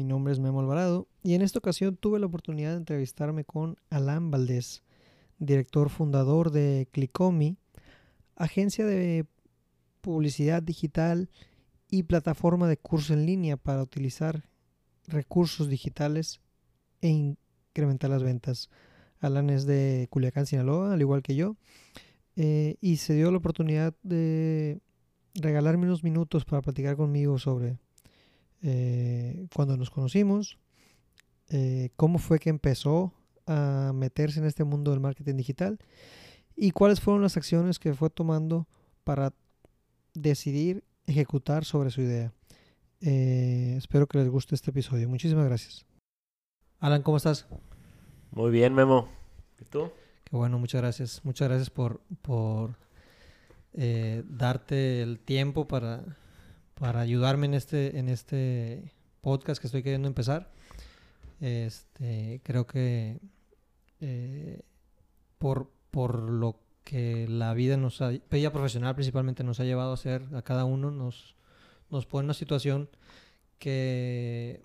Mi nombre es Memo Alvarado y en esta ocasión tuve la oportunidad de entrevistarme con Alan Valdés, director fundador de Clicomi, agencia de publicidad digital y plataforma de curso en línea para utilizar recursos digitales e incrementar las ventas. Alan es de Culiacán, Sinaloa, al igual que yo, eh, y se dio la oportunidad de regalarme unos minutos para platicar conmigo sobre eh, cuando nos conocimos, eh, cómo fue que empezó a meterse en este mundo del marketing digital y cuáles fueron las acciones que fue tomando para decidir ejecutar sobre su idea. Eh, espero que les guste este episodio. Muchísimas gracias. Alan, ¿cómo estás? Muy bien, Memo. ¿Y tú? Qué bueno, muchas gracias. Muchas gracias por, por darte el tiempo para, para ayudarme en este, en este podcast que estoy queriendo empezar. Este, creo que eh, por, por lo que la vida nos ha, vida profesional principalmente nos ha llevado a hacer a cada uno, nos, nos pone en una situación que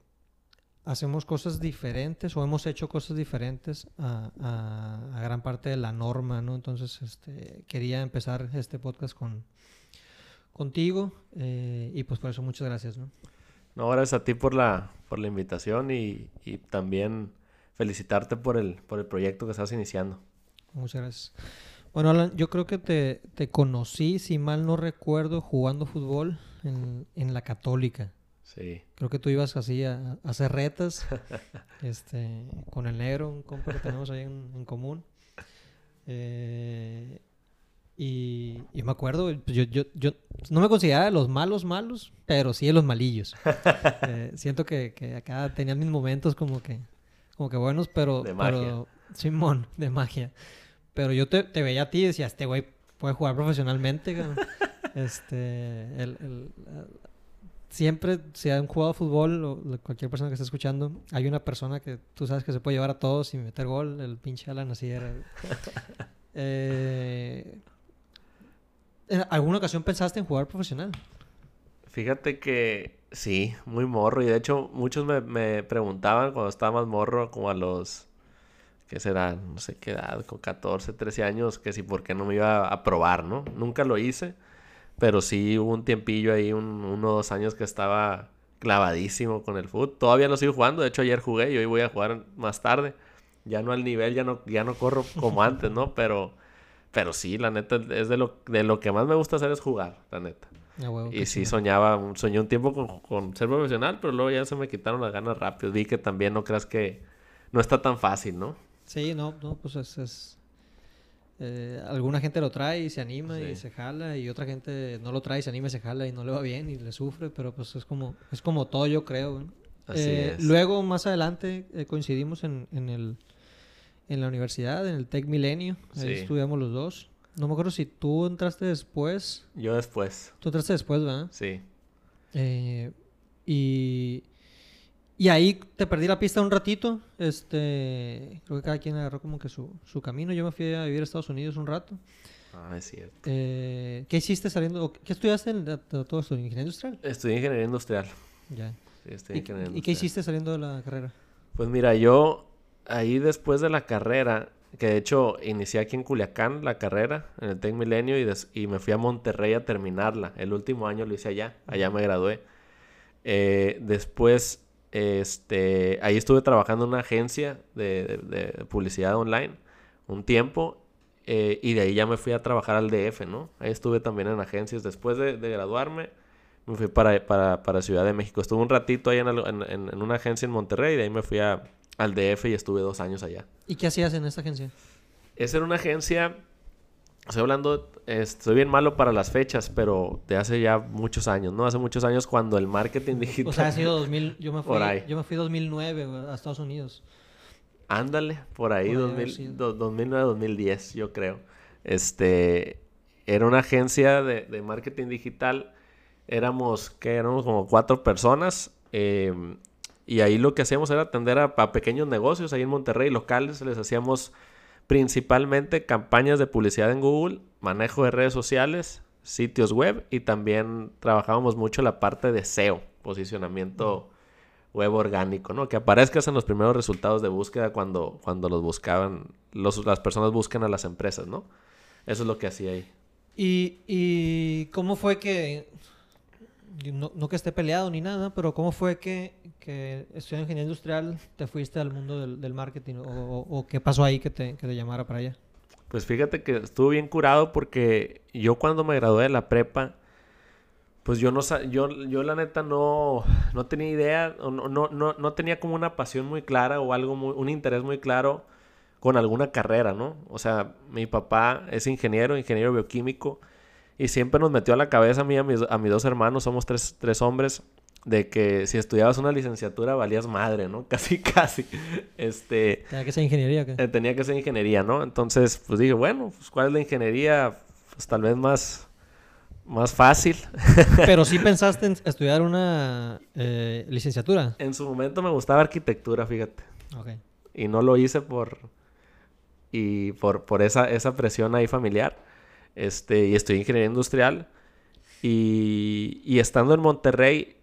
hacemos cosas diferentes o hemos hecho cosas diferentes a, a, a gran parte de la norma, ¿no? Entonces, este, quería empezar este podcast con, contigo eh, y pues por eso muchas gracias, ¿no? No, gracias a ti por la, por la invitación y, y, también felicitarte por el, por el proyecto que estás iniciando. Muchas gracias. Bueno, Alan, yo creo que te, te conocí, si mal no recuerdo, jugando fútbol en, en la Católica. Sí. Creo que tú ibas así a, a hacer retas este, con el negro, un compa que tenemos ahí en, en común. Eh, y, y, me acuerdo, pues, yo, yo, yo no me consideraba de los malos malos, pero sí de los malillos. eh, siento que, que, acá tenían mis momentos como que, como que buenos, pero... De magia. Pero, Simón, de magia. Pero yo te, te veía a ti y decía, este güey puede jugar profesionalmente. este, el, el, siempre, si han jugado fútbol o cualquier persona que esté escuchando, hay una persona que tú sabes que se puede llevar a todos y meter gol. El pinche Alan así era. eh, ¿En alguna ocasión pensaste en jugar profesional? Fíjate que sí, muy morro. Y de hecho, muchos me, me preguntaban cuando estaba más morro, como a los, ¿qué será? No sé qué edad, con 14, 13 años, que si por qué no me iba a probar, ¿no? Nunca lo hice, pero sí hubo un tiempillo ahí, un, uno o dos años que estaba clavadísimo con el fútbol. Todavía lo sigo jugando, de hecho ayer jugué y hoy voy a jugar más tarde. Ya no al nivel, ya no, ya no corro como antes, ¿no? Pero pero sí, la neta, es de lo, de lo que más me gusta hacer es jugar, la neta. Ah, huevo, y sí, soñaba, soñé un tiempo con, con, ser profesional, pero luego ya se me quitaron las ganas rápido. Vi que también no creas que no está tan fácil, ¿no? Sí, no, no, pues es... es... Eh, alguna gente lo trae y se anima sí. y se jala y otra gente no lo trae y se anima y se jala y no le va bien y le sufre, pero pues es como, es como todo yo creo. Así eh, es. Luego, más adelante, eh, coincidimos en, en el en la universidad, en el Tech Milenio. Ahí Sí. estudiamos los dos. No me acuerdo si tú entraste después. Yo después, Tú entraste después, ¿verdad? sí. Eh, y, y ahí te perdí la pista un ratito. Este, creo que cada quien agarró como que su, su camino. Yo me fui a vivir a Estados Unidos un rato. Ah, es cierto. Eh, ¿Qué hiciste saliendo? ¿Qué estudiaste en todo esto? ¿Ingeniería industrial? Estudié ingeniería industrial. Ya. Sí, estudié ¿Y, ingeniería y qué industrial. hiciste saliendo de la carrera? Pues mira, yo ahí después de la carrera, que de hecho inicié aquí en Culiacán la carrera, en el Tec Milenio, y, me fui a Monterrey a terminarla. El último año lo hice allá, allá me gradué. Eh, después, este, ahí estuve trabajando en una agencia de, publicidad online un tiempo, eh, y de ahí ya me fui a trabajar al DF, ¿no? Ahí estuve también en agencias. Después de, graduarme, me fui para, para, Ciudad de México. Estuve un ratito ahí en- en una agencia en Monterrey, y de ahí me fui a, al DF y estuve dos años allá. ¿Y qué hacías en esta agencia? Esa era una agencia, estoy hablando, estoy bien malo para las fechas, pero de hace ya muchos años, ¿no? Hace muchos años cuando el marketing digital... O sea, ha sido 2000, yo me fui, Por ahí. yo me fui 2009 güey, a Estados Unidos. Ándale, por ahí, Por ahí haber 2000, sido. do- 2009, 2010, yo creo. Este, era una agencia de, de marketing digital. Éramos, que éramos como cuatro personas. eh, y ahí lo que hacíamos era atender a, pequeños negocios ahí en Monterrey, locales. Les hacíamos principalmente campañas de publicidad en Google, manejo de redes sociales, sitios web y también trabajábamos mucho la parte de SEO, posicionamiento web orgánico, ¿no? Que aparezcas en los primeros resultados de búsqueda cuando, cuando los buscaban, los, las personas buscan a las empresas, ¿no? Eso es lo que hacía ahí. ¿Y, y cómo fue que, no, no, que esté peleado ni nada, pero cómo fue que, que estudiando ingeniería industrial te fuiste al mundo del, del marketing o, o, qué pasó ahí que te, que te llamara para allá? Pues fíjate que estuvo bien curado porque yo cuando me gradué de la prepa, pues yo no yo, yo la neta no, no tenía idea, no, no, no, no tenía como una pasión muy clara o algo muy, un interés muy claro con alguna carrera, ¿no? O sea, mi papá es ingeniero, ingeniero bioquímico, y siempre nos metió a la cabeza a mí a mis, a mis dos hermanos, somos tres, tres hombres, de que si estudiabas una licenciatura valías madre, ¿no? Casi, casi. Este, ¿Tenía que ser ingeniería? Eh, tenía que ser ingeniería, ¿no? Entonces, pues dije, bueno, pues ¿cuál es la ingeniería? Pues tal vez más más fácil. Pero sí pensaste en estudiar una eh, licenciatura. En su momento me gustaba arquitectura, fíjate. Okay. Y no lo hice por y por, por esa, esa presión ahí familiar. Este, y estoy en ingeniería industrial. Y, y estando en Monterrey,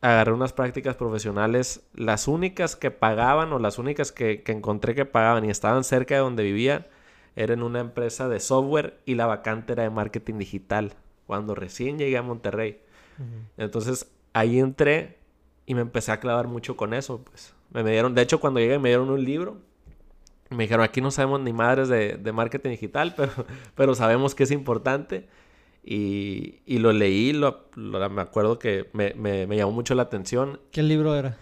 agarré unas prácticas profesionales, las únicas que pagaban o las únicas que, que encontré que pagaban y estaban cerca de donde vivía, era en una empresa de software y la vacante era de marketing digital cuando recién llegué a Monterrey. Entonces ahí entré y me empecé a clavar mucho con eso. Pues me, dieron, de hecho, cuando llegué me dieron un libro. Me dijeron, aquí no sabemos ni madres de, marketing digital, pero, pero sabemos que es importante. Y, y lo leí, lo, me acuerdo que me, me, me, llamó mucho la atención. ¿Qué libro era?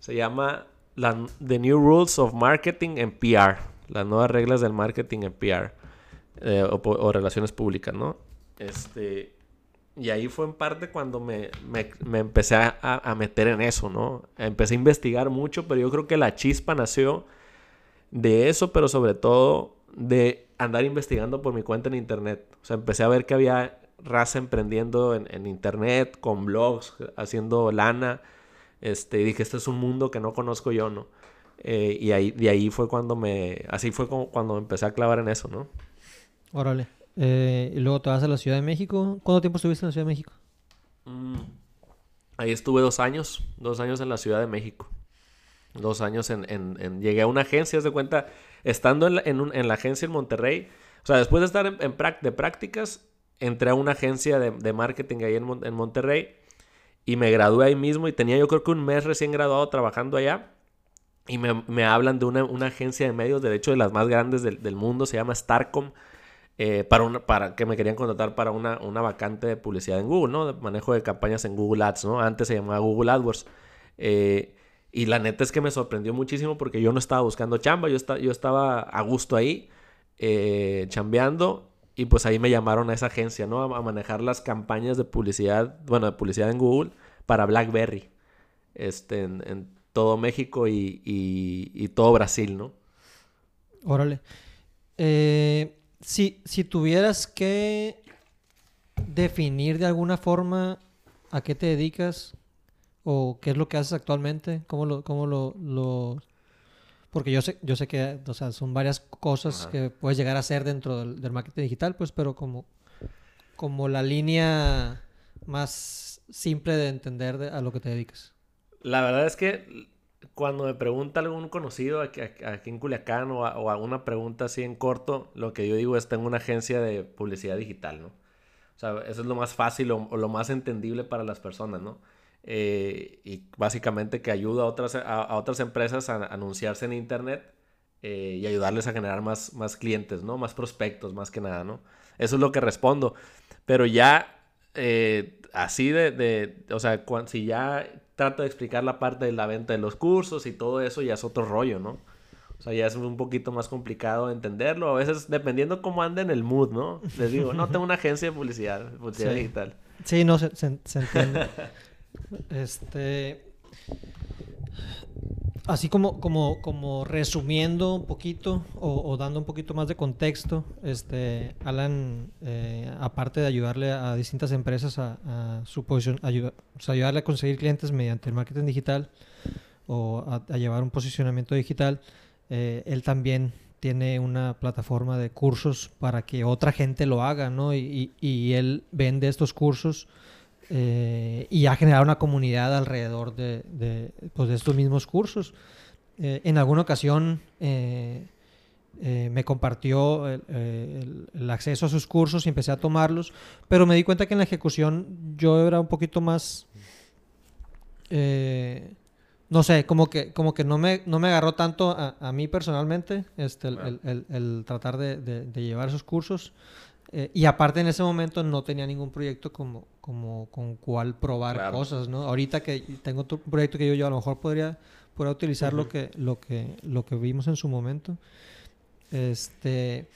Se llama la, The New Rules of Marketing en PR. Las nuevas reglas del marketing en PR. Eh, o, o, relaciones públicas, ¿no? Este, y ahí fue en parte cuando me, me, empecé a, a, meter en eso, ¿no? Empecé a investigar mucho, pero yo creo que la chispa nació de eso, pero sobre todo de andar investigando por mi cuenta en internet. O sea, empecé a ver que había raza emprendiendo en, en internet, con blogs, haciendo lana. Este, y dije, este es un mundo que no conozco yo, ¿no? Eh, y ahí, de ahí fue cuando me, así fue como cuando me empecé a clavar en eso, ¿no? Órale. Eh, y luego te vas a la Ciudad de México. ¿Cuánto tiempo estuviste en la Ciudad de México? Mm, ahí estuve dos años, dos años en la Ciudad de México. Dos años en, llegué a una agencia, de cuenta, estando en la, en, la agencia en Monterrey, o sea, después de estar en, de prácticas, entré a una agencia de, marketing ahí en, Monterrey y me gradué ahí mismo y tenía yo creo que un mes recién graduado trabajando allá y me, me hablan de una, una, agencia de medios, de hecho de las más grandes del, mundo, se llama Starcom eh, para, para que me querían contratar para una, una vacante de publicidad en Google, ¿no? De manejo de campañas en Google Ads, ¿no? Antes se llamaba Google AdWords. Eh, y la neta es que me sorprendió muchísimo porque yo no estaba buscando chamba, yo, yo estaba a gusto ahí, eh, chambeando, y pues ahí me llamaron a esa agencia, ¿no? A, manejar las campañas de publicidad, bueno, de publicidad en Google para BlackBerry, este, en, todo México y, y, y, todo Brasil, ¿no? Órale. Eh, si, si tuvieras que definir de alguna forma a qué te dedicas o qué es lo que haces actualmente, cómo lo, cómo lo, lo... porque yo sé, yo sé que o sea, son varias cosas que puedes llegar a hacer dentro del, marketing digital, pues, pero como, como la línea más simple de entender a lo que te dedicas. La verdad es que cuando me pregunta algún conocido aquí, en Culiacán o, a, o alguna pregunta así en corto, lo que yo digo es tengo una agencia de publicidad digital, ¿no? O sea, eso es lo más fácil o, lo más entendible para las personas, ¿no? Eh, y básicamente que ayuda a otras, a, otras empresas a, anunciarse en Internet eh, y ayudarles a generar más, más clientes, ¿no? Más prospectos, más que nada, ¿no? Eso es lo que respondo. Pero ya eh, así de, de, o sea, si ya trato de explicar la parte de la venta de los cursos y todo eso ya es otro rollo, ¿no? O sea, ya es un poquito más complicado entenderlo. A veces, dependiendo cómo anda en el mood, ¿no? Les digo, no, tengo una agencia de publicidad, publicidad digital. Sí, no, se, se, se entiende. este así como, como, como resumiendo un poquito o, dando un poquito más de contexto, este, Alan, eh, aparte de ayudarle a, distintas empresas a, su posición, ayudarle a conseguir clientes mediante el marketing digital o a, llevar un posicionamiento digital, eh, él también tiene una plataforma de cursos para que otra gente lo haga, ¿no? Y él vende estos cursos eh, y ha generado una comunidad alrededor de, de, pues, de estos mismos cursos. Eh, en alguna ocasión eh, me compartió el, el, acceso a sus cursos y empecé a tomarlos, pero me di cuenta que en la ejecución yo era un poquito más no sé, como que, como que no, me, no me agarró tanto a, a mí personalmente este, el, el, tratar de, de, llevar esos cursos. Eh, y aparte en ese momento no tenía ningún proyecto como, como con cuál probar cosas, ¿no? Ahorita que tengo otro proyecto que yo, yo a lo mejor podría, podría utilizar lo, que, lo, que, lo que vimos en su momento. Este,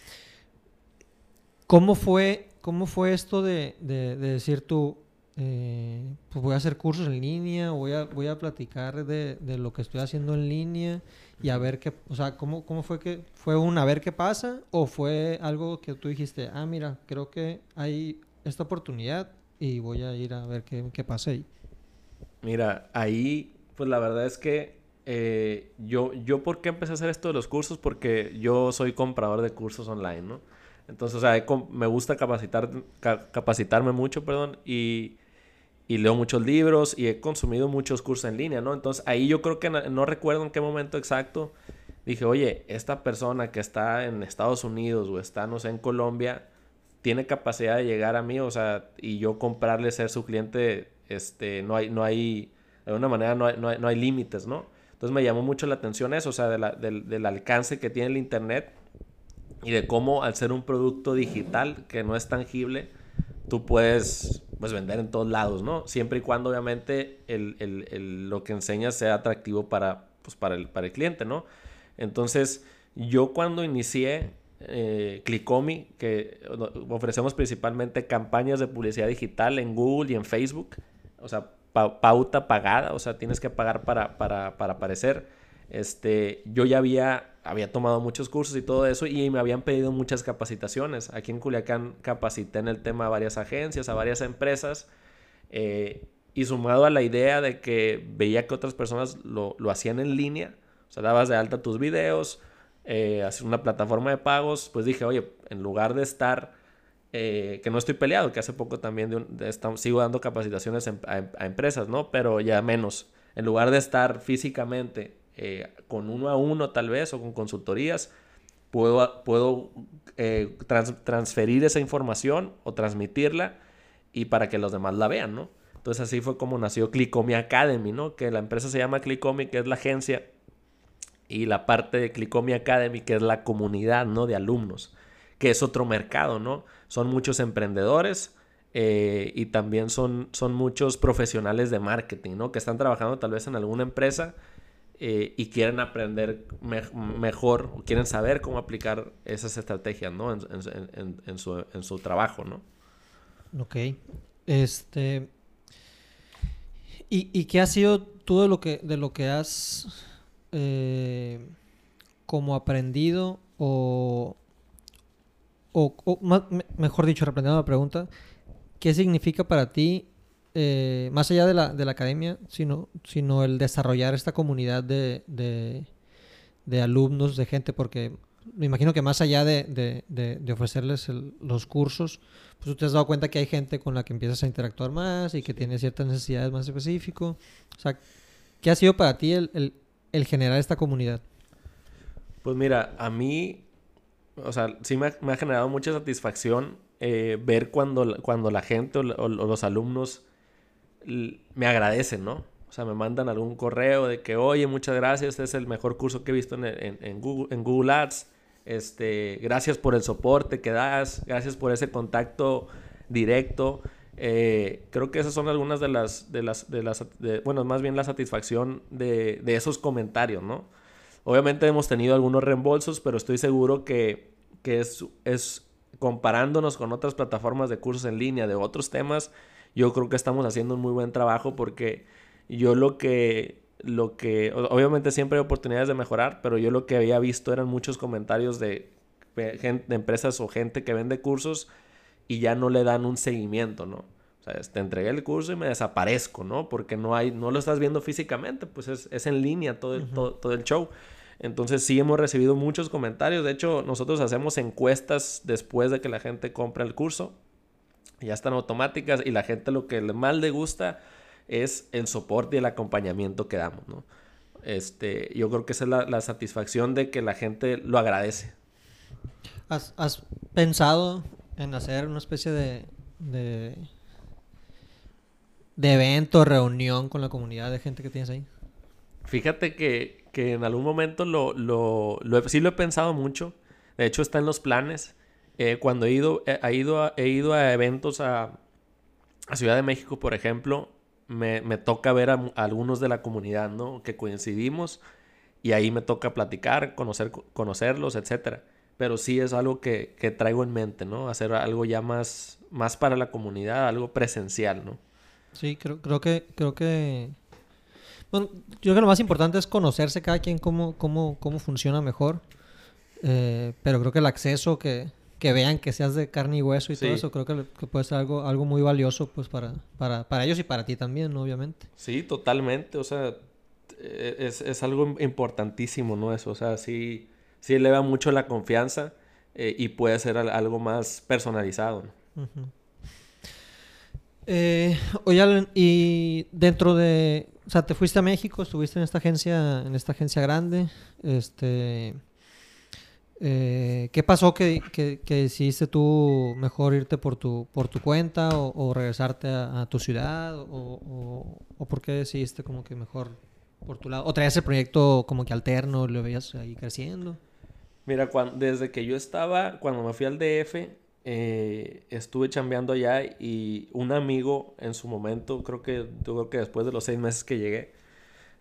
¿cómo, fue, ¿Cómo fue esto de, de, de decir tú, eh, pues voy a hacer cursos en línea, voy a, voy a platicar de, de, lo que estoy haciendo en línea y a ver qué, o sea, ¿cómo, cómo fue que, fue un a ver qué pasa o fue algo que tú dijiste, ah, mira, creo que hay esta oportunidad y voy a ir a ver qué, qué pasa ahí? Mira, ahí, pues la verdad es que eh, yo, yo, ¿por qué empecé a hacer esto de los cursos? Porque yo soy comprador de cursos online, ¿no? Entonces, o sea, me gusta capacitar, capacitarme mucho, perdón, y y leo muchos libros y he consumido muchos cursos en línea, ¿no? Entonces ahí yo creo que no, recuerdo en qué momento exacto dije, oye, esta persona que está en Estados Unidos o está, no sé, en Colombia, tiene capacidad de llegar a mí, o sea, y yo comprarle ser su cliente, este, no hay, no hay, de alguna manera no hay, no hay, límites, ¿no? Entonces me llamó mucho la atención eso, o sea, del, del alcance que tiene el Internet y de cómo al ser un producto digital que no es tangible, tú puedes pues vender en todos lados, ¿no? Siempre y cuando obviamente el, el, el, lo que enseñas sea atractivo para, pues, para, el, para el cliente, ¿no? Entonces, yo cuando inicié eh, Clicomi, que ofrecemos principalmente campañas de publicidad digital en Google y en Facebook, o sea, pauta pagada, o sea, tienes que pagar para, para, para aparecer. Este, yo ya había había tomado muchos cursos y todo eso y me habían pedido muchas capacitaciones. Aquí en Culiacán capacité en el tema a varias agencias, a varias empresas eh, y sumado a la idea de que veía que otras personas lo, hacían en línea, o sea, dabas de alta tus videos, eh, una plataforma de pagos, pues dije, oye, en lugar de estar, eh, que no estoy peleado, que hace poco también sigo dando capacitaciones a empresas, ¿no? Pero ya menos. En lugar de estar físicamente eh, con uno a uno tal vez o con consultorías, puedo, puedo eh, transferir esa información o transmitirla y para que los demás la vean, ¿no? Entonces así fue como nació Clicomi Academy, ¿no? Que la empresa se llama Clicomi, que es la agencia, y la parte de Clicomi Academy, que es la comunidad, ¿no? De alumnos, que es otro mercado, ¿no? Son muchos emprendedores, eh, y también son, son muchos profesionales de marketing, ¿no? Que están trabajando tal vez en alguna empresa eh, y quieren aprender mejor o quieren saber cómo aplicar esas estrategias, ¿no? En, su, trabajo, ¿no? Ok. Este... ¿Y, y qué ha sido tú de lo que, de lo que has eh, como aprendido o, o, mejor dicho, reprendiendo la pregunta, ¿qué significa para ti eh, más allá de la, de la academia, sino, sino el desarrollar esta comunidad de, de, alumnos, de gente, porque me imagino que más allá de, de ofrecerles los cursos, pues tú te has dado cuenta que hay gente con la que empiezas a interactuar más y que tiene ciertas necesidades más específicas. O sea, ¿qué ha sido para ti el, el, el generar esta comunidad? Pues mira, a mí, o sea, sí me ha, me ha generado mucha satisfacción eh, ver cuando, cuando la gente o los alumnos me agradecen, ¿no? O sea, me mandan algún correo de que, oye, muchas gracias, este es el mejor curso que he visto en, Google Ads. Este, gracias por el soporte que das, gracias por ese contacto directo. Eh, creo que esas son algunas de las, de las, de las bueno, más bien la satisfacción de, de, esos comentarios, ¿no? Obviamente hemos tenido algunos reembolsos, pero estoy seguro que, que es, es comparándonos con otras plataformas de cursos en línea, de otros temas, yo creo que estamos haciendo un muy buen trabajo porque yo lo que, lo que, obviamente siempre hay oportunidades de mejorar, pero yo lo que había visto eran muchos comentarios de, gente, de empresas o gente que vende cursos y ya no le dan un seguimiento, ¿no? O sea, te entregué el curso y me desaparezco, ¿no? Porque no hay, no lo estás viendo físicamente, pues es, es en línea todo el, todo, todo el show. Entonces sí hemos recibido muchos comentarios. De hecho, nosotros hacemos encuestas después de que la gente compra el curso ya están automáticas y la gente lo que más le gusta es el soporte y el acompañamiento que damos, ¿no? Este, yo creo que esa es la, satisfacción de que la gente lo agradece. ¿Has, pensado en hacer una especie de, de, de evento, reunión con la comunidad de gente que tienes ahí? Fíjate que, en algún momento lo, lo, sí lo he pensado mucho. De hecho, está en los planes. Eh, cuando he ido, he, ido a, he ido a eventos a, a, Ciudad de México, por ejemplo, me, me toca ver a, algunos de la comunidad, ¿no? Que coincidimos y ahí me toca platicar, conocer, conocerlos, etcétera. Pero sí es algo que, que, traigo en mente, ¿no? Hacer algo ya más, más para la comunidad, algo presencial, ¿no? Sí, creo, creo que, creo que bueno, yo creo que lo más importante es conocerse cada quien cómo, cómo, cómo funciona mejor. Eh, pero creo que el acceso, que, que vean que seas de carne y hueso y todo eso, creo que, puede ser algo, algo muy valioso pues para, para, para ellos y para ti también, obviamente. Sí, totalmente. O sea, e, es, es algo importantísimo, ¿no? Eso, o sea, sí, sí eleva mucho la confianza eh, y puede ser algo más personalizado. ¿no? eh, oye, y dentro de o sea, te fuiste a México, estuviste en esta agencia, en esta agencia grande. Este, eh, ¿Qué pasó que, que, decidiste tú mejor irte por tu, por tu cuenta o, regresarte a, tu ciudad? O, o, por qué decidiste como que mejor por tu lado? ¿O traías el proyecto como que alterno, lo veías ahí creciendo? Mira, cuando, desde que yo estaba, cuando me fui al DF, eh, estuve chambeando allá y un amigo en su momento, creo que, creo que después de los seis meses que llegué,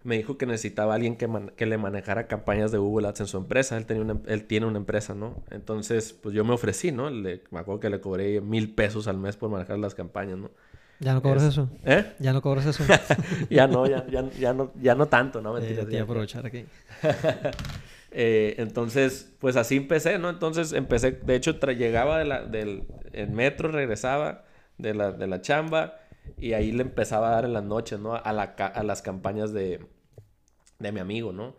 me dijo que necesitaba alguien que, que le manejara campañas de Google Ads en su empresa. Él, tenía una, él tiene una empresa, ¿no? Entonces, pues yo me ofrecí, ¿no? Le, me acuerdo que le cobré mil pesos al mes por manejar las campañas, ¿no? ¿Ya no cobras eso? ¿Eh? ¿Ya no cobras eso? ya no, ya, ya, ya, no, ya no tanto, ¿no? Mentira, eh, aprovechar aquí. Eh, entonces, pues así empecé, ¿no? Entonces empecé, de hecho, llegaba de la, del el metro, regresaba de la, de la chamba y ahí le empezaba a dar en las noches, ¿no? A, la, a las campañas de, de mi amigo, ¿no?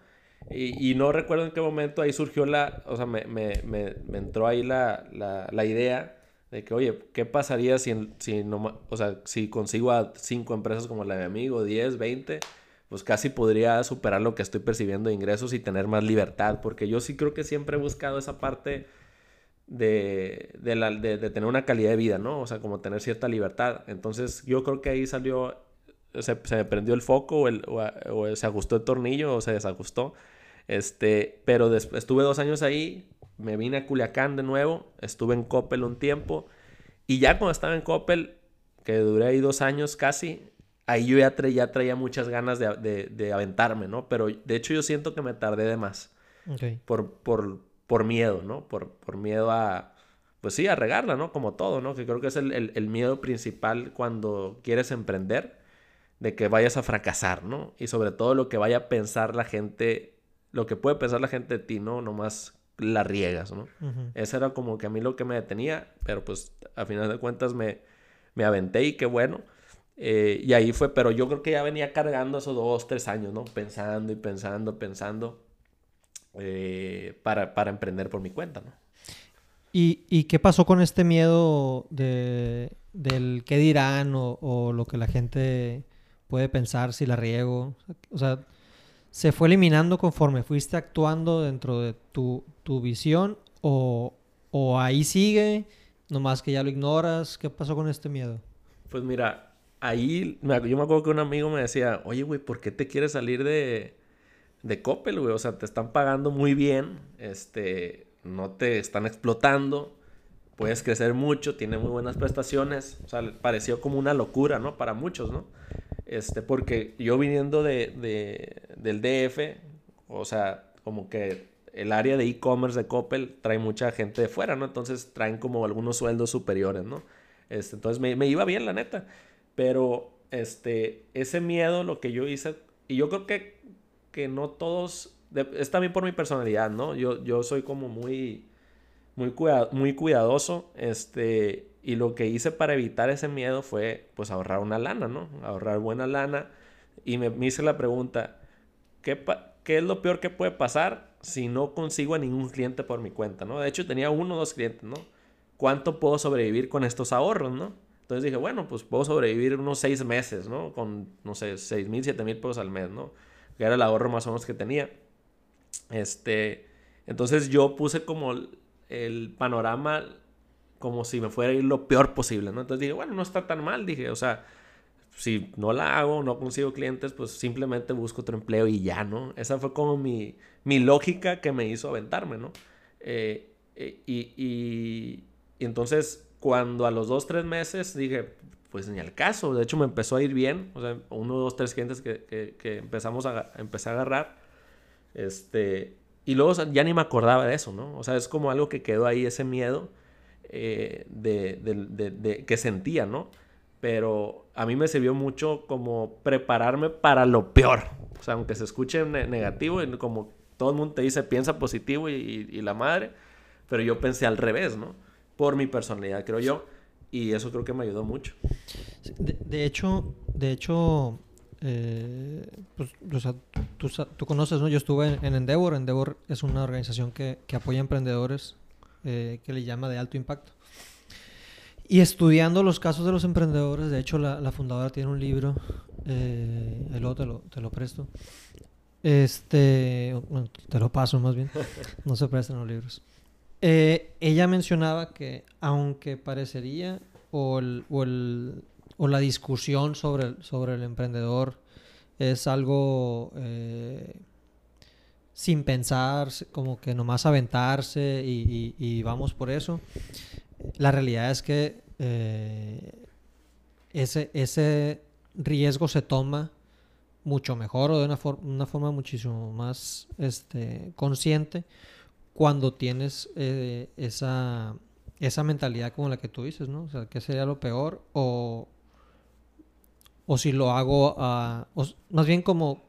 Y, y, no recuerdo en qué momento ahí surgió la, o sea, me, me, me, me entró ahí la, la, la, idea de que, oye, ¿qué pasaría si, si, no, o sea, si consigo a cinco empresas como la de mi amigo, 10, 20? pues casi podría superar lo que estoy percibiendo de ingresos y tener más libertad, porque yo sí creo que siempre he buscado esa parte de, de, la, de, tener una calidad de vida, ¿no? O sea, como tener cierta libertad. Entonces yo creo que ahí salió, se, se me prendió el foco o, el, o, se ajustó el tornillo o se desajustó. Este, pero estuve dos años ahí, me vine a Culiacán de nuevo, estuve en Coppel un tiempo y ya cuando estaba en Coppel, que duré ahí dos años casi, ahí yo ya, ya traía muchas ganas de, de, aventarme, ¿no? Pero de hecho yo siento que me tardé de más. Por, por, por miedo, ¿no? Por, por miedo a, pues sí, a regarla, ¿no? Como todo, ¿no? Que creo que es el, el, miedo principal cuando quieres emprender, de que vayas a fracasar, ¿no? Y sobre todo lo que vaya a pensar la gente, lo que puede pensar la gente de ti, ¿no? Nomás la riegas, ¿no? Eso era como que a mí lo que me detenía, pero pues a final de cuentas me, me aventé y qué bueno. Eh, y ahí fue, pero yo creo que ya venía cargando esos dos, tres años, ¿no? Pensando y pensando, pensando eh, para, para, emprender por mi cuenta, ¿no? ¿Y, ¿Y, qué pasó con este miedo de, del qué dirán o, o, lo que la gente puede pensar si la riego? O sea, ¿se fue eliminando conforme fuiste actuando dentro de tu, tu visión o, o ahí sigue, nomás que ya lo ignoras? ¿Qué pasó con este miedo? Pues mira, ahí, yo me acuerdo que un amigo me decía, oye, güey, ¿por qué te quieres salir de, de Coppel, güey? O sea, te están pagando muy bien, este, no te están explotando, puedes crecer mucho, tiene muy buenas prestaciones, o sea, pareció como una locura, ¿no? Para muchos, ¿no? Este, porque yo viniendo de, de del DF, o sea, como que el área de e-commerce de Coppel trae mucha gente de fuera, ¿no? Entonces traen como algunos sueldos superiores, ¿no? Este, entonces me, me iba bien, la neta. Pero este, ese miedo, lo que yo hice, y yo creo que, que no todos, es también por mi personalidad, ¿no? Yo, yo soy como muy, muy, muy cuidadoso, este, y lo que hice para evitar ese miedo fue, pues, ahorrar una lana, ¿no? Ahorrar buena lana, y me, me hice la pregunta, ¿qué, ¿qué es lo peor que puede pasar si no consigo a ningún cliente por mi cuenta, ¿no? De hecho, tenía uno o dos clientes, ¿no? ¿Cuánto puedo sobrevivir con estos ahorros, ¿no? Entonces dije, bueno, pues puedo sobrevivir unos seis meses, ¿no? Con, no sé, seis mil, siete mil pesos al mes, ¿no? Que era el ahorro más o menos que tenía. Este, entonces yo puse como el, panorama como si me fuera a ir lo peor posible, ¿no? Entonces dije, bueno, no está tan mal, dije, o sea, si no la hago, no consigo clientes, pues simplemente busco otro empleo y ya, ¿no? Esa fue como mi, mi lógica que me hizo aventarme, ¿no? Eh, eh, y, y, entonces, cuando a los dos, tres meses dije, pues ni al caso, de hecho me empezó a ir bien, o sea, uno, dos, tres clientes que, que, empezamos a, empezar a agarrar, este, y luego ya ni me acordaba de eso, ¿no? O sea, es como algo que quedó ahí, ese miedo eh, de, de, de, que sentía, ¿no? Pero a mí me sirvió mucho como prepararme para lo peor. O sea, aunque se escuche negativo, como todo el mundo te dice piensa positivo y, la madre, pero yo pensé al revés, ¿no? Por mi personalidad, creo yo. Y eso creo que me ayudó mucho. De, hecho, de hecho, eh, pues, o sea, tú, conoces, ¿no? Yo estuve en, Endeavor. Endeavor es una organización que, que apoya emprendedores eh, que le llama de alto impacto. Y estudiando los casos de los emprendedores, de hecho la, fundadora tiene un libro, eh, luego te lo, te lo presto. Este, te lo paso más bien, no se prestan los libros. Eh, ella mencionaba que aunque parecería o, el, o, el, o la discusión sobre el, sobre el emprendedor es algo eh, sin pensar, como que nomás aventarse y, vamos por eso, la realidad es que eh, ese, ese riesgo se toma mucho mejor o de una, una forma muchísimo más este, consciente cuando tienes eh, esa, esa mentalidad como la que tú dices, ¿no? O sea, ¿qué sería lo peor? O, o si lo hago, más bien como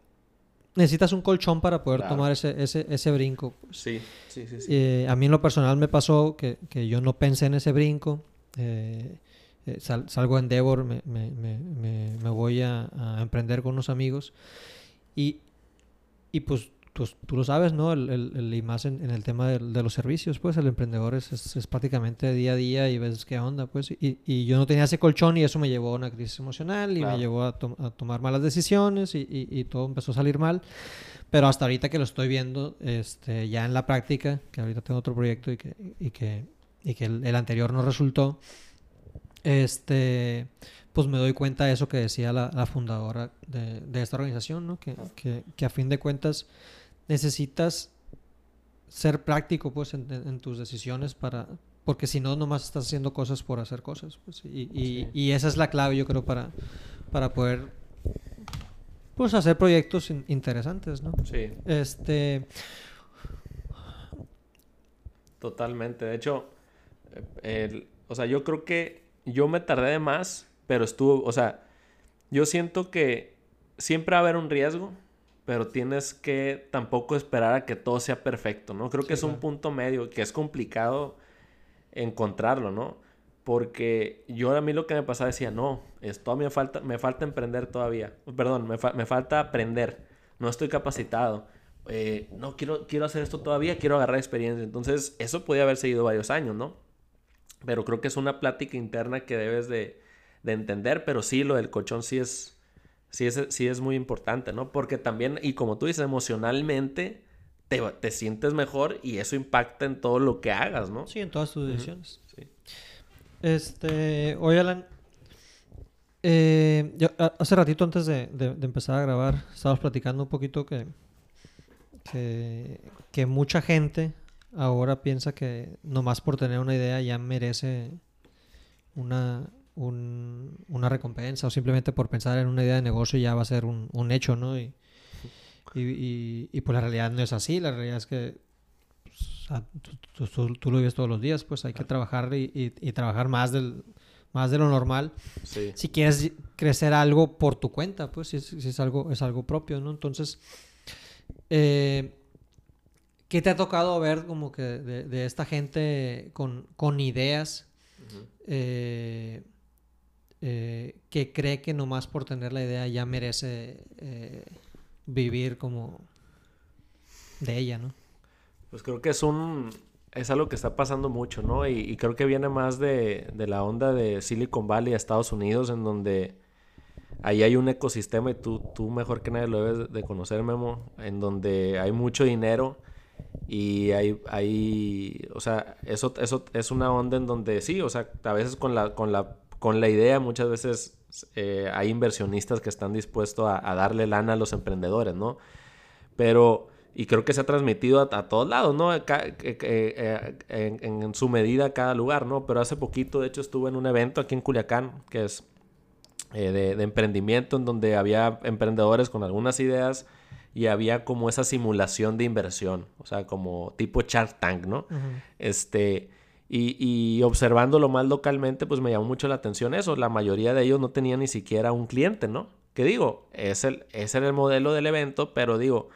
necesitas un colchón para poder tomar ese, ese, ese brinco. Sí, sí, sí. Eh, a mí en lo personal me pasó que, que yo no pensé en ese brinco. Eh, eh salgo en Endeavor, me, me, me, me voy a, a, emprender con unos amigos y, y pues tú, tú, lo sabes, ¿no? El, el, y más en, el tema de, de, los servicios, pues el emprendedor es, es, prácticamente día a día y ves qué onda, pues. Y, y, yo no tenía ese colchón y eso me llevó a una crisis emocional y me llevó a, a, tomar malas decisiones y, y, todo empezó a salir mal. Pero hasta ahorita que lo estoy viendo, este, ya en la práctica, que ahorita tengo otro proyecto y que, y que, y que el, el anterior no resultó, este pues me doy cuenta de eso que decía la, la fundadora de, de, esta organización, ¿no? Que, que, que, a fin de cuentas necesitas ser práctico pues en, tus decisiones para porque si no nomás estás haciendo cosas por hacer cosas pues, y, y, esa es la clave yo creo para para poder pues hacer proyectos interesantes no sí. Este totalmente. De hecho el, o sea yo creo que yo me tardé de más pero estuvo o sea yo siento que siempre va a haber un riesgo pero tienes que tampoco esperar a que todo sea perfecto, ¿no? Creo que es un punto medio que es complicado encontrarlo, ¿no? Porque yo a mí lo que me pasaba decía, no, esto me falta, me falta emprender todavía. Perdón, me, me falta aprender. No estoy capacitado. Eh, no, quiero, quiero hacer esto todavía, quiero agarrar experiencia. Entonces, eso podía haber seguido varios años, ¿no? Pero creo que es una plática interna que debes de, de entender. Pero sí, lo del colchón sí es, sí es, sí es muy importante, ¿no? Porque también, y como tú dices, emocionalmente te, te, sientes mejor y eso impacta en todo lo que hagas, ¿no? Sí, en todas tus decisiones. sí. Este, oye, Alan, eh, yo, hace ratito antes de, de, empezar a grabar, estábamos platicando un poquito que, que, que mucha gente ahora piensa que nomás por tener una idea ya merece una, una recompensa o simplemente por pensar en una idea de negocio ya va a ser un, hecho, ¿no? Y, y, y, pues la realidad no es así, la realidad es que pues, tú, lo vives todos los días, pues hay que trabajar y, trabajar más del más de lo normal. Si quieres crecer algo por tu cuenta, pues si es, algo, es algo propio, ¿no? Entonces, eh, ¿qué te ha tocado ver como que de, esta gente con, con ideas? Eh, que cree que nomás por tener la idea ya merece eh, vivir como de ella, ¿no? Pues creo que es un, es algo que está pasando mucho, ¿no? Y, creo que viene más de, de, la onda de Silicon Valley a Estados Unidos, en donde ahí hay un ecosistema y tú, tú mejor que nadie lo debes de conocer, Memo, en donde hay mucho dinero y hay, hay o sea, eso, eso es una onda en donde sí, o sea, a veces con la, con la, con la idea muchas veces eh, hay inversionistas que están dispuestos a, darle lana a los emprendedores, ¿no? Pero y creo que se ha transmitido a, todos lados, ¿no? Eh, eh, en, su medida a cada lugar, ¿no? Pero hace poquito, de hecho, estuve en un evento aquí en Culiacán, que es de, emprendimiento, en donde había emprendedores con algunas ideas y había como esa simulación de inversión, o sea, como tipo Shark Tank, ¿no? Este... Y, observándolo más localmente, pues me llamó mucho la atención eso. La mayoría de ellos no tenían ni siquiera un cliente, ¿no? Que digo, es el, ese era el modelo del evento, pero digo,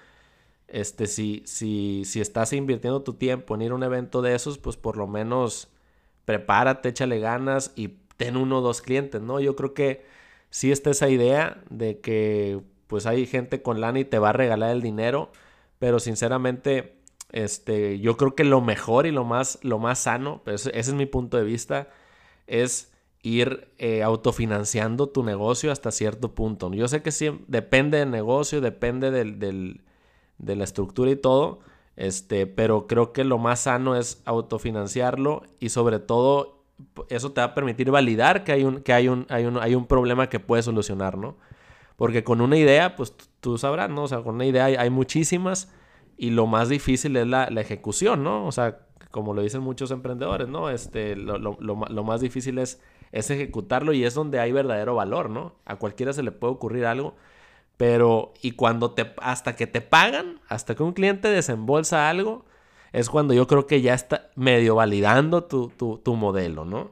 este, si, si, si estás invirtiendo tu tiempo en ir a un evento de esos, pues por lo menos prepárate, échale ganas y ten uno o dos clientes, ¿no? Yo creo que sí está esa idea de que pues hay gente con lana y te va a regalar el dinero, pero sinceramente, este, yo creo que lo mejor y lo más, lo más sano, pues ese es mi punto de vista, es ir eh, autofinanciando tu negocio hasta cierto punto. Yo sé que sí, depende del negocio, depende del, de la estructura y todo. Este, pero creo que lo más sano es autofinanciarlo y sobre todo eso te va a permitir validar que hay un, que hay un, hay un, hay un problema que puedes solucionar, ¿no? Porque con una idea, pues tú sabrás, ¿no? O sea, con una idea hay, muchísimas y lo más difícil es la, ejecución, ¿no? O sea, como lo dicen muchos emprendedores, ¿no? Este, lo, lo, lo, más difícil es, es ejecutarlo y es donde hay verdadero valor, ¿no? A cualquiera se le puede ocurrir algo pero, y cuando te, hasta que te pagan, hasta que un cliente desembolsa algo, es cuando yo creo que ya está medio validando tu, tu, modelo, ¿no?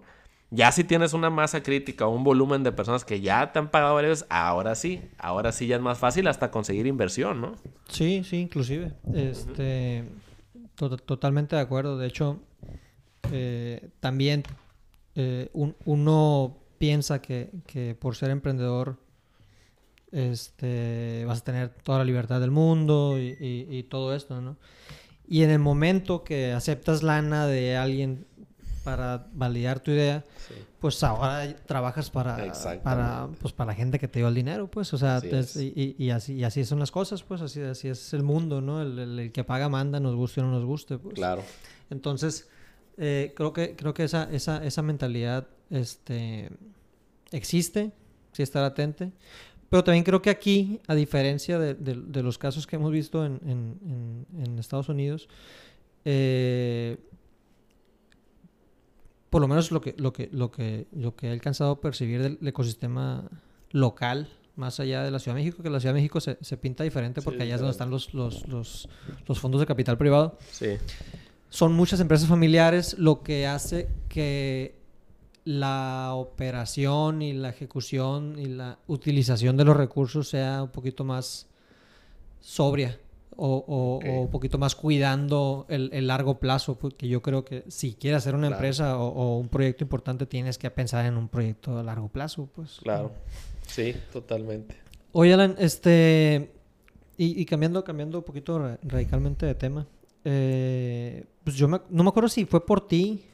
Ya si tienes una masa crítica o un volumen de personas que ya te han pagado veces, ahora sí, ahora sí ya es más fácil hasta conseguir inversión, ¿no? Sí, sí, inclusive. Este, totalmente de acuerdo. De hecho, eh, también eh, uno piensa que, que por ser emprendedor este, vas a tener toda la libertad del mundo y, todo esto, ¿no? Y en el momento que aceptas lana de alguien para validar tu idea, pues ahora trabajas para, para, pues, para la gente que te dio el dinero, pues, o sea, y, así, y así son las cosas, pues, así, así es el mundo, ¿no? El, que paga manda, nos guste o no nos guste, pues. Claro. Entonces, eh, creo que, creo que esa, esa, esa mentalidad, este, existe, sí estar atente, pero también creo que aquí, a diferencia de, los casos que hemos visto en, Estados Unidos, eh, por lo menos lo que, lo que, lo que, lo que he alcanzado a percibir del, ecosistema local, más allá de la Ciudad de México, que la Ciudad de México se, pinta diferente porque allá es donde están los, los, los, fondos de capital privado. Sí. Son muchas empresas familiares, lo que hace que la operación y la ejecución y la utilización de los recursos sea un poquito más sobria o, un poquito más cuidando el, largo plazo, porque yo creo que si quieres hacer una empresa o, un proyecto importante tienes que pensar en un proyecto a largo plazo, pues. Claro, sí, totalmente. Oye, Alan, este, y, cambiando, cambiando un poquito radicalmente de tema, eh, pues yo no me acuerdo si fue por ti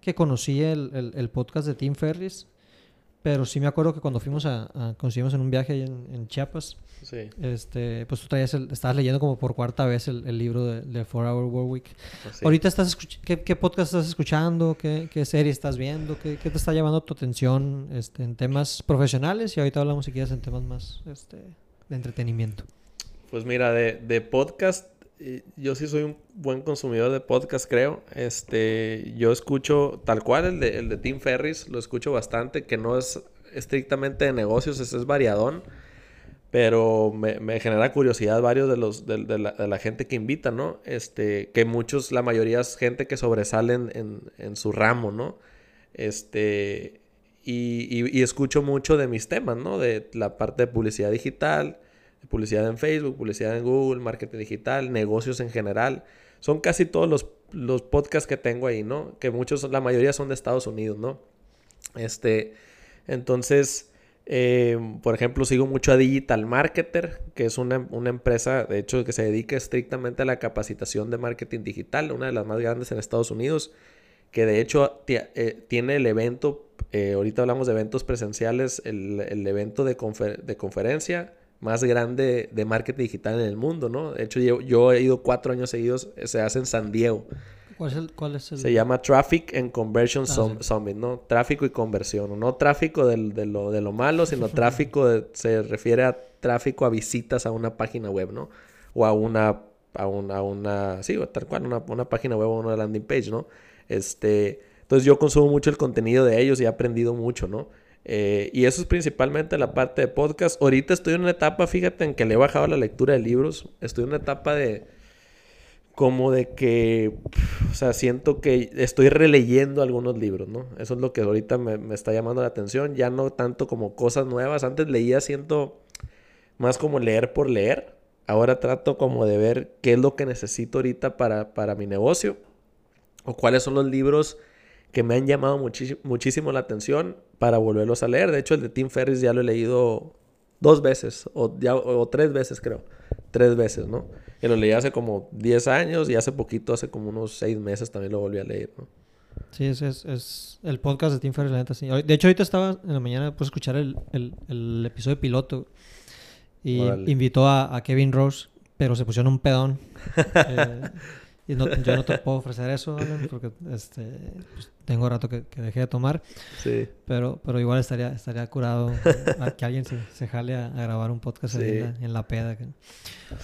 que conocí el, el, podcast de Tim Ferris, pero sí me acuerdo que cuando fuimos a, a conseguimos en un viaje en, en, Chiapas, sí. este, pues tú traías el, estabas leyendo como por cuarta vez el, el libro de, de Four Hour Work Week. Pues Ahorita estás ¿qué, ¿qué, podcast estás escuchando? ¿Qué, ¿Qué, serie estás viendo? ¿Qué, ¿Qué, te está llamando tu atención este, en temas profesionales? Y ahorita hablamos si quieres en temas más este, de entretenimiento. Pues mira, de, de podcast yo sí soy un buen consumidor de podcast, creo. Este, yo escucho tal cual el de, el de Tim Ferris, lo escucho bastante, que no es estrictamente de negocios, es, es variadón, pero me, genera curiosidad varios de los de, la, gente que invita, ¿no? Este, que muchos, la mayoría es gente que sobresalen en, en su ramo, ¿no? Este, y, y escucho mucho de mis temas, ¿no? De la parte de publicidad digital, publicidad en Facebook, publicidad en Google, marketing digital, negocios en general. Son casi todos los, los podcasts que tengo ahí, ¿no? Que muchos, la mayoría son de Estados Unidos, ¿no? Este, entonces, Eh, por ejemplo, sigo mucho a Digital Marketer, que es una, una, empresa, de hecho, que se dedica estrictamente a la capacitación de marketing digital, una de las más grandes en Estados Unidos, que de hecho eh, tiene el evento, eh, ahorita hablamos de eventos presenciales, el, el evento de, confer de, conferencia más grande de marketing digital en el mundo, ¿no? De hecho, yo, yo he ido cuatro años seguidos, se hace en San Diego. ¿Cuál es el...? Cuál es el... Se llama Traffic and Conversion ah, Summit, ¿no? Tráfico y conversión. No tráfico de, de, lo, de lo malo, sino tráfico se refiere a tráfico a visitas a una página web, ¿no? O a una, a una, una sí, tal cual, una, una página web o una landing page, ¿no? Este, entonces yo consumo mucho el contenido de ellos y he aprendido mucho, ¿no? Eh, y eso es principalmente la parte de podcast. Ahorita estoy en una etapa, fíjate, en que le he bajado la lectura de libros. Estoy en una etapa de como de que, o sea, siento que estoy releyendo algunos libros, ¿no? Eso es lo que ahorita me, está llamando la atención, ya no tanto como cosas nuevas, antes leía, siento más como leer por leer, ahora trato como de ver qué es lo que necesito ahorita para, para mi negocio, o cuáles son los libros que me han llamado muchísimo la atención para volverlos a leer. De hecho, el de Tim Ferriss ya lo he leído dos veces, o, ya, o tres veces creo, tres veces, ¿no? que lo leí hace como 10 años y hace poquito, hace como unos 6 meses también lo volví a leer, ¿no? Sí, es, es, es el podcast de Tim Ferriss, la neta, sí. De hecho, ahorita estaba en la mañana, pues, escuchar el, el, el episodio piloto y invitó a, a, Kevin Rose, pero se pusieron un pedón. eh, y no, yo no te puedo ofrecer eso, porque este, pues, tengo rato que, que, dejé de tomar. Sí. Pero, pero igual estaría, estaría curado que alguien se, se jale a, grabar un podcast en, la, peda.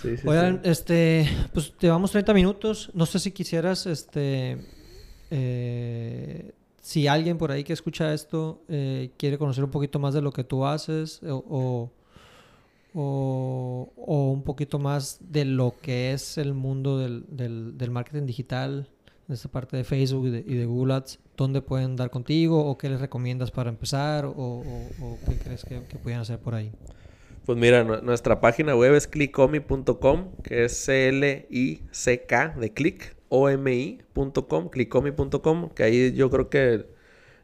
Sí, sí, Oigan, este, pues llevamos 30 minutos. No sé si quisieras, este, eh, si alguien por ahí que escucha esto eh, quiere conocer un poquito más de lo que tú haces o o, o, un poquito más de lo que es el mundo del, del, del marketing digital, de esta parte de Facebook y de, Google Ads, ¿dónde pueden dar contigo o qué les recomiendas para empezar o, o qué crees que, que pueden hacer por ahí? Pues mira, nuestra página web es clickomi.com, que es C-L-I-C-K de click, O-M-I.com, clickomi.com, que ahí yo creo que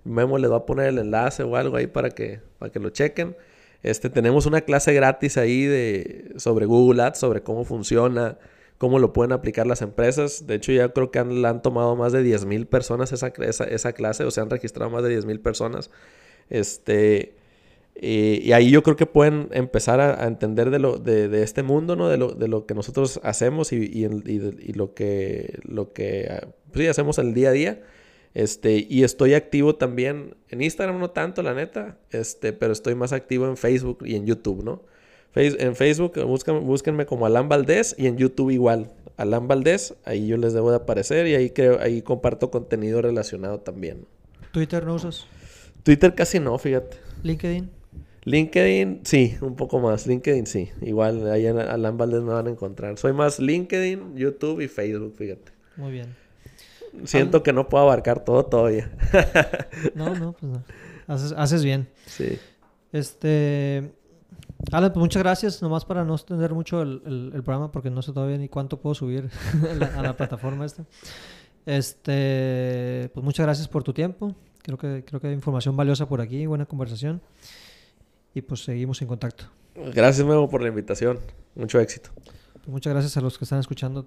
Memo le va a poner el enlace o algo ahí para que, para que lo chequen. Este, tenemos una clase gratis ahí de, sobre Google Ads, sobre cómo funciona, cómo lo pueden aplicar las empresas. De hecho, ya creo que han, han tomado más de 10 mil personas esa, clase, o se han registrado más de 10 mil personas. Este, y, ahí yo creo que pueden empezar a, entender de, lo, de, este mundo, ¿no? De lo, de lo que nosotros hacemos y, lo que, lo que pues hacemos el día a día. Este, y estoy activo también en Instagram, no tanto, la neta, este, pero estoy más activo en Facebook y en YouTube, ¿no? en Facebook búsquenme como Alan Valdés y en YouTube igual. Alan Valdés, ahí yo les debo de aparecer y ahí creo, ahí comparto contenido relacionado también. ¿Twitter no usas? Twitter casi no, fíjate. ¿LinkedIn? LinkedIn, sí, un poco más. LinkedIn, sí. Igual ahí en Alan Valdés me van a encontrar. Soy más LinkedIn, YouTube y Facebook, fíjate. Muy bien. Siento que no puedo abarcar todo todavía. no, no, pues no. Haces, haces bien. Sí. Este. Alan, pues muchas gracias. Nomás para no extender mucho el, el, programa, porque no sé todavía ni cuánto puedo subir a la plataforma esta. Este, pues muchas gracias por tu tiempo. Creo que, creo que hay información valiosa por aquí, buena conversación. Y pues seguimos en contacto. Gracias, nuevo por la invitación. Mucho éxito. Pues muchas gracias a los que están escuchando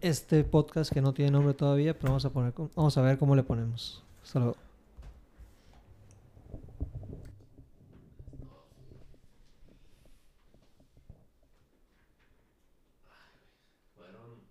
este podcast que no tiene nombre todavía, pero vamos a poner, vamos a ver cómo le ponemos. Hasta luego.